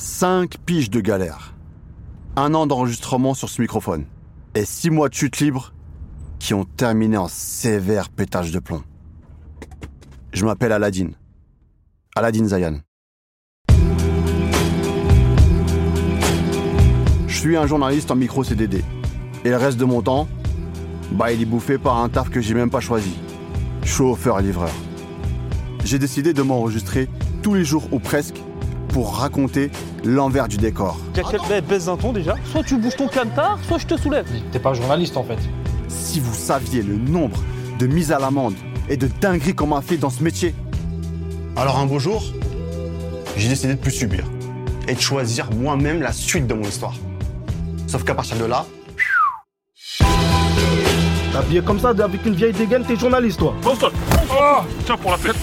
5 piges de galère. Un an d'enregistrement sur ce microphone. Et 6 mois de chute libre qui ont terminé en sévère pétage de plomb. Je m'appelle Aladdin. Aladdin Zayan. Je suis un journaliste en micro CDD. Et le reste de mon temps, bah il est bouffé par un taf que j'ai même pas choisi. Chauffeur-livreur. J'ai décidé de m'enregistrer tous les jours ou presque pour raconter l'envers du décor. Mais baisse d'un ton déjà. Soit tu bouges ton camtar, soit je te soulève. T'es pas journaliste en fait. Si vous saviez le nombre de mises à l'amende et de dingueries qu'on m'a fait dans ce métier. Alors un beau jour, j'ai décidé de plus subir et de choisir moi-même la suite de mon histoire. Sauf qu'à partir de là, Habillé comme ça, avec une vieille dégaine, t'es journaliste, toi. Oh Tiens pour la fête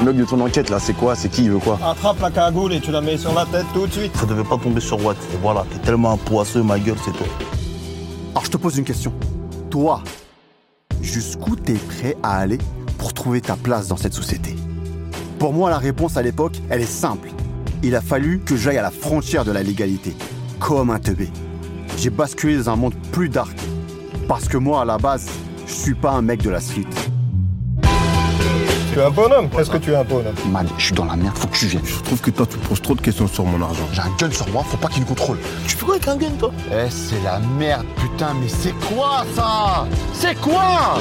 le mec de ton enquête là, c'est quoi? C'est qui Il veut quoi? Attrape la cagoule et tu la mets sur la tête tout de suite. Ça devait pas tomber sur Watt. Et voilà, t'es tellement un poisseux, ma gueule, c'est toi. Alors je te pose une question. Toi, jusqu'où t'es prêt à aller pour trouver ta place dans cette société? Pour moi, la réponse à l'époque, elle est simple. Il a fallu que j'aille à la frontière de la légalité, comme un teubé. J'ai basculé dans un monde plus dark. Parce que moi, à la base, je suis pas un mec de la street. Tu es un bonhomme Est-ce que tu es un bonhomme Man, je suis dans la merde, faut que tu viennes. Je trouve que toi, tu poses trop de questions sur mon argent. J'ai un gun sur moi, faut pas qu'il me contrôle. Tu fais quoi avec un gun, toi? Eh, c'est la merde, putain, mais c'est quoi ça? C'est quoi?